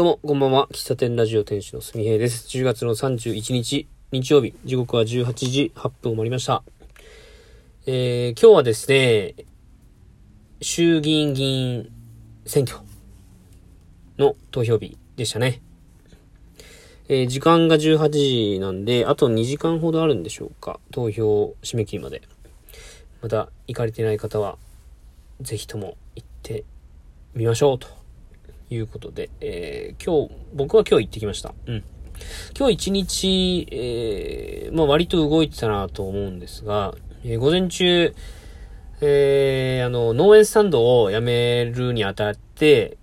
どうも、こんばんは。喫茶店ラジオ店主のすみへいです。10月の31日、日曜日、時刻は18時8分を回りました。えー、今日はですね、衆議院議員選挙の投票日でしたね。えー、時間が18時なんで、あと2時間ほどあるんでしょうか。投票締め切りまで。まだ行かれてない方は、ぜひとも行ってみましょうと。いうことで、えー、今日、僕は今日行ってきました。うん。今日一日、えー、まあ割と動いてたなと思うんですが、えー、午前中、えー、あの、農園スタンドを辞めるにあたって、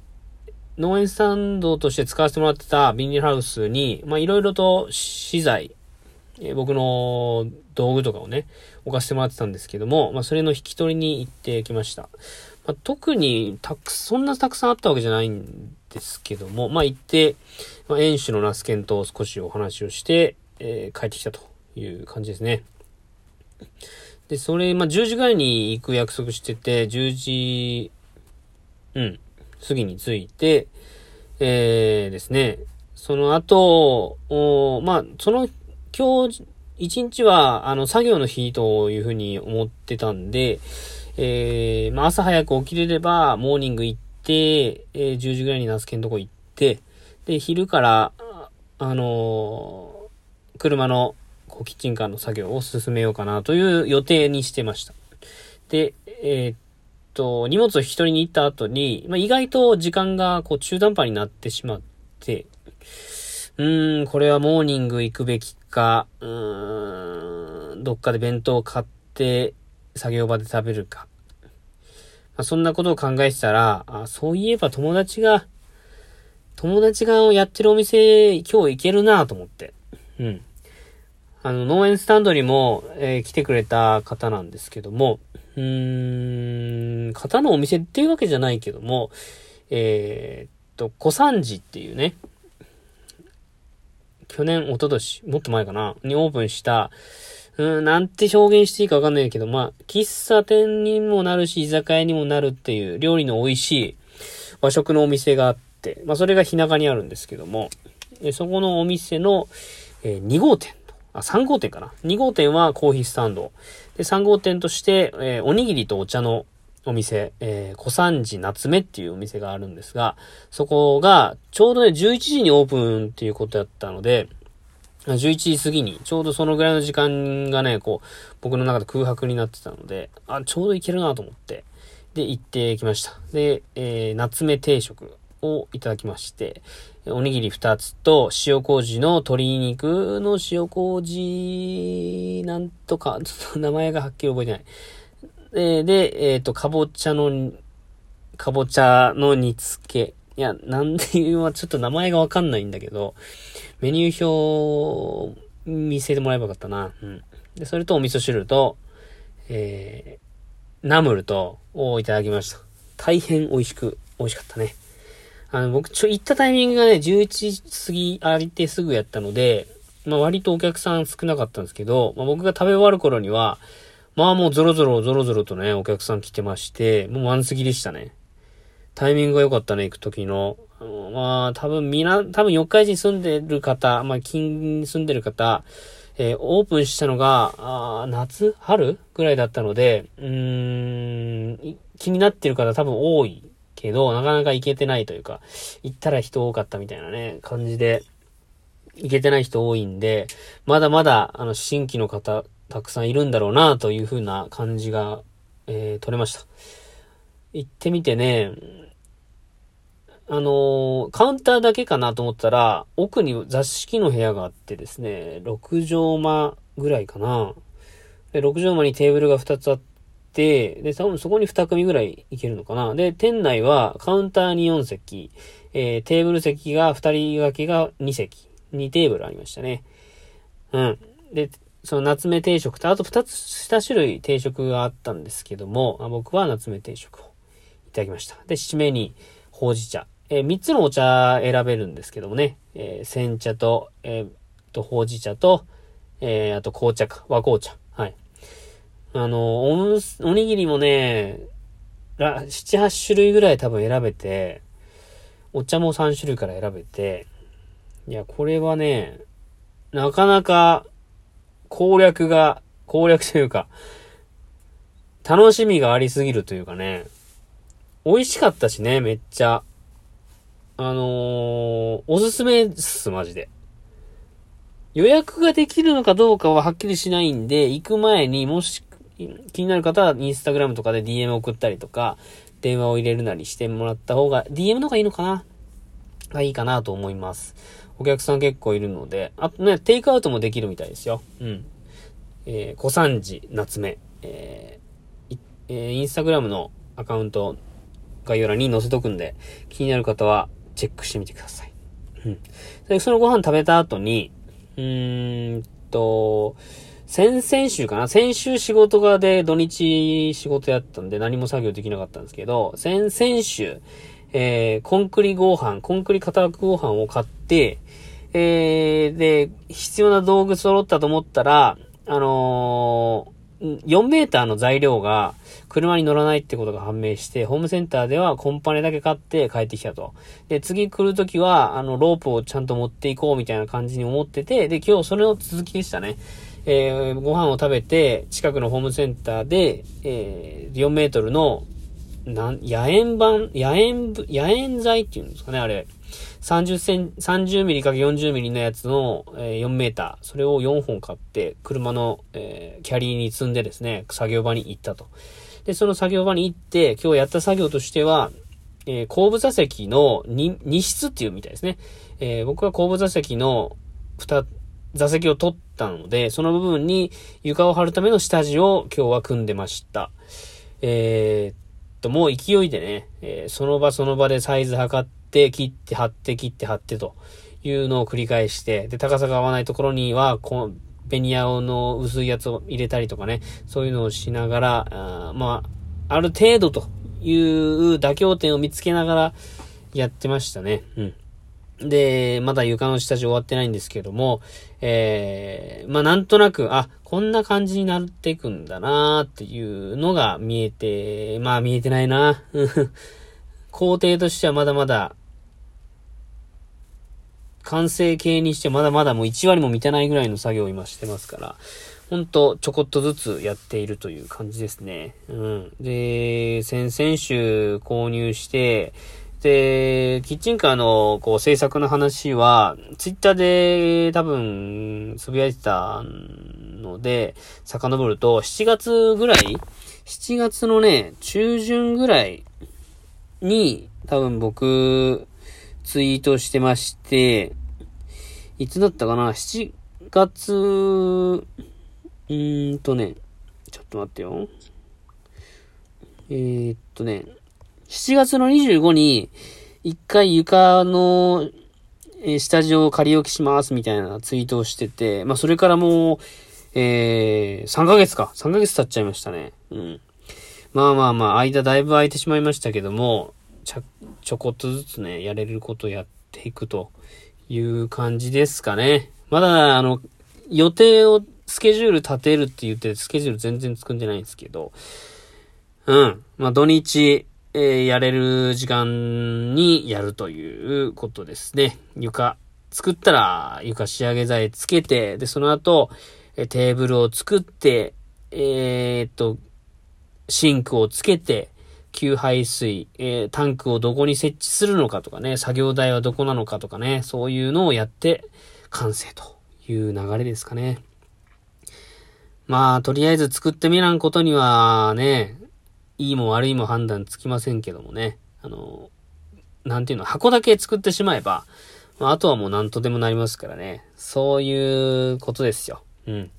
農園スタンドとして使わせてもらってたビニールハウスに、まあいろいろと資材、えー、僕の道具とかをね、置かせてもらってたんですけども、まあそれの引き取りに行ってきました。まあ、特にたく、そんなたくさんあったわけじゃないんですけども、まあ行って、まあ、園主のナスケンと少しお話をして、えー、帰ってきたという感じですね。で、それ、まあ10時ぐらいに行く約束してて、10時、うん、過ぎに着いて、えー、ですね、その後、おまあ、その、今日、一日は、あの、作業の日というふうに思ってたんで、えー、まあ、朝早く起きれれば、モーニング行って、えー、10時ぐらいにナスケのとこ行って、で、昼から、あのー、車の、こう、キッチンカーの作業を進めようかなという予定にしてました。で、えー、っと、荷物を引き取りに行った後に、まあ、意外と時間が、こう、中途半端になってしまって、うーん、これはモーニング行くべきか、うーん、どっかで弁当を買って、作業場で食べるか。まあ、そんなことを考えてたら、あそういえば友達が、友達がやってるお店、今日行けるなと思って。うん。あの、農園スタンドにも、えー、来てくれた方なんですけども、うーん、方のお店っていうわけじゃないけども、えー、っと、小三治っていうね、去年、一昨年、もっと前かな、にオープンした、うん、なんて表現していいかわかんないけど、まあ、喫茶店にもなるし、居酒屋にもなるっていう料理の美味しい和食のお店があって、まあ、それが日中にあるんですけども、えそこのお店の、え、2号店と、あ、3号店かな。2号店はコーヒースタンド。で、3号店として、え、おにぎりとお茶のお店、えー、小三治夏目っていうお店があるんですが、そこが、ちょうどね、11時にオープンっていうことだったので、11時過ぎに、ちょうどそのぐらいの時間がね、こう、僕の中で空白になってたので、あ、ちょうどいけるなと思って、で、行ってきました。で、えー、夏目定食をいただきまして、おにぎり2つと、塩麹の鶏肉の塩麹、なんとか、ちょっと名前がはっきり覚えてない。で、で、えっ、ー、と、かぼちゃの、かぼちゃの煮付け。いや、なんでいうのはちょっと名前がわかんないんだけど、メニュー表見せてもらえばよかったな。うん。で、それとお味噌汁と、えー、ナムルと、をいただきました。大変美味しく、美味しかったね。あの、僕、ちょ、行ったタイミングがね、11時過ぎ、ありてすぐやったので、まあ割とお客さん少なかったんですけど、まあ僕が食べ終わる頃には、まあもうゾロゾロゾロゾロとね、お客さん来てまして、もう満席でしたね。タイミングが良かったね、行く時の。まあ、多分みな、多分四日市に住んでる方、まあ、近に住んでる方、えー、オープンしたのが、あ夏？春ぐらいだったので、うーん、気になってる方多分多いけど、なかなか行けてないというか、行ったら人多かったみたいなね、感じで、行けてない人多いんで、まだまだ、あの、新規の方、たくさんいるんだろうな、という風な感じが、えー、取れました。行ってみてね、あのー、カウンターだけかなと思ったら、奥に座敷の部屋があってですね、6畳間ぐらいかな。で、6畳間にテーブルが2つあって、で、多分そこに2組ぐらい行けるのかな。で、店内はカウンターに4席、えー、テーブル席が2人掛けが2席、2テーブルありましたね。うん。で、その夏目定食と、あと2つ、2種類定食があったんですけども、僕は夏目定食をいただきました。で、締めにほうじ茶。えー、3つのお茶選べるんですけどもね、えー、煎茶と、えー、と、ほうじ茶と、えー、あと紅茶か、和紅茶。はい。あの、お、おにぎりもね、ら、7、8種類ぐらい多分選べて、お茶も3種類から選べて、いや、これはね、なかなか攻略が、攻略というか、楽しみがありすぎるというかね、美味しかったしね、めっちゃ。あのー、おすすめっす、マジで。予約ができるのかどうかははっきりしないんで、行く前にもし気になる方はインスタグラムとかで DM 送ったりとか、電話を入れるなりしてもらった方が、DM の方がいいのかな？がいいかなと思います。お客さん結構いるので、あとね、テイクアウトもできるみたいですよ。うん。えー、小三時夏目、えー、えー、インスタグラムのアカウント概要欄に載せとくんで、気になる方はチェックしてみてください。うん。で、そのご飯食べた後に、うーんと、先々週かな？先週仕事がで土日仕事やったんで何も作業できなかったんですけど、先々週、えー、コンクリ合飯、コンクリ型合飯を買って、えー、で、必要な道具揃ったと思ったら、あのー、4メーターの材料が車に乗らないってことが判明して、ホームセンターではコンパネだけ買って帰ってきたと。で、次来るときは、あの、ロープをちゃんと持っていこうみたいな感じに思ってて、で、今日それの続きでしたね。えー、ご飯を食べて、近くのホームセンターで、えー、4メートルの、なん、野縁板、野縁、野縁材っていうんですかね、あれ。30セン、30ミリかけ40ミリのやつの、えー、4メーター。それを4本買って、車の、えー、キャリーに積んでですね、作業場に行ったと。で、その作業場に行って、今日やった作業としては、えー、後部座席の 2, 2室っていうみたいですね。えー、僕は後部座席の2、座席を取ったので、その部分に床を張るための下地を今日は組んでました。えー、と、もう勢いでね、えー、その場その場でサイズ測って、切って貼って切って貼ってというのを繰り返して、で、高さが合わないところには、こベニヤの薄いやつを入れたりとかね、そういうのをしながら、あまあ、ある程度という妥協点を見つけながらやってましたね。うん。で、まだ床の下地終わってないんですけども、えー、まあなんとなく、あ、こんな感じになっていくんだなーっていうのが見えて、まあ見えてないな。工程としてはまだまだ、完成形にしてまだまだもう1割も満たないぐらいの作業を今してますから、ほんとちょこっとずつやっているという感じですね。うん。で、先々週購入して、で、キッチンカーの、こう、制作の話は、ツイッターで多分、つぶやいてたので、遡ると、7月ぐらい ?7 月のね、中旬ぐらいに、多分僕、ツイートしてまして、いつだったかな ?7 月、うーんとね、ちょっと待ってよ。えー、っとね、7月の25日に、一回床の、えスタジオを仮置きしますみたいなツイートをしてて、まあ、それからもう、えー、3ヶ月か。3ヶ月経っちゃいましたね。うん。まあまあまあ、間だいぶ空いてしまいましたけども、ちょ、ちょこっとずつね、やれることやっていくという感じですかね。まだ、あの、予定を、スケジュール立てるって言って、スケジュール全然作んでないんですけど、うん。まあ、土日、え、やれる時間にやるということですね。床、作ったら床仕上げ剤つけて、で、その後、えテーブルを作って、えー、っと、シンクをつけて、給排水、えー、タンクをどこに設置するのかとかね、作業台はどこなのかとかね、そういうのをやって完成という流れですかね。まあ、とりあえず作ってみらんことにはね、いいも悪いも判断つきませんけどもね。あの、なんていうの、箱だけ作ってしまえば、まあ、あとはもう何とでもなりますからね。そういうことですよ。うん。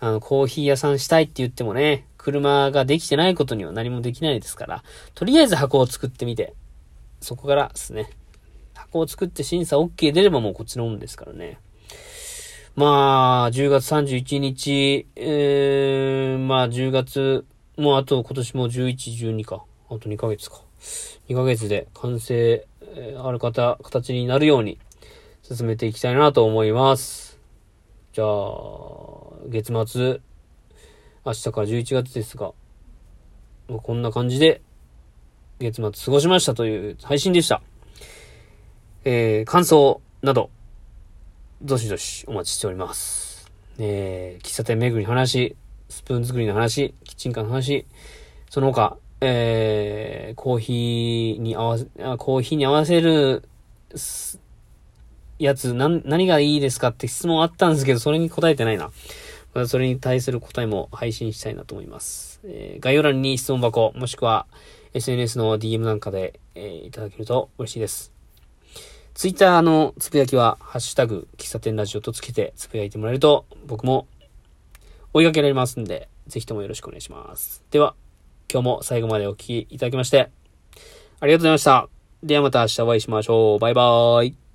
あの、コーヒー屋さんしたいって言ってもね、車ができてないことには何もできないですから、とりあえず箱を作ってみて、そこからですね。箱を作って審査 OK 出ればもうこっちのもんですからね。まあ、10月31日、えー、まあ10月もうあと今年も11、12か。あと2ヶ月か。2ヶ月で完成、えー、ある方、形になるように進めていきたいなと思います。じゃあ、月末、明日から11月ですが、こんな感じで月末過ごしましたという配信でした。えー、感想など、どしどしお待ちしております。えー、喫茶店巡り話、スプーン作りの話、キッチンカーの話、その他、えー、コーヒーに合わせ、コーヒーに合わせる、やつ、な、何がいいですかって質問あったんですけど、それに答えてないな。またそれに対する答えも配信したいなと思います。えー、概要欄に質問箱、もしくは SNS の DM なんかで、えー、いただけると嬉しいです。ツイッターのつぶやきは、ハッシュタグ、喫茶店ラジオとつけてつぶやいてもらえると、僕も追いかけられますんで、ぜひともよろしくお願いします。では、今日も最後までお聴きいただきまして、ありがとうございました。ではまた明日お会いしましょう。バイバーイ。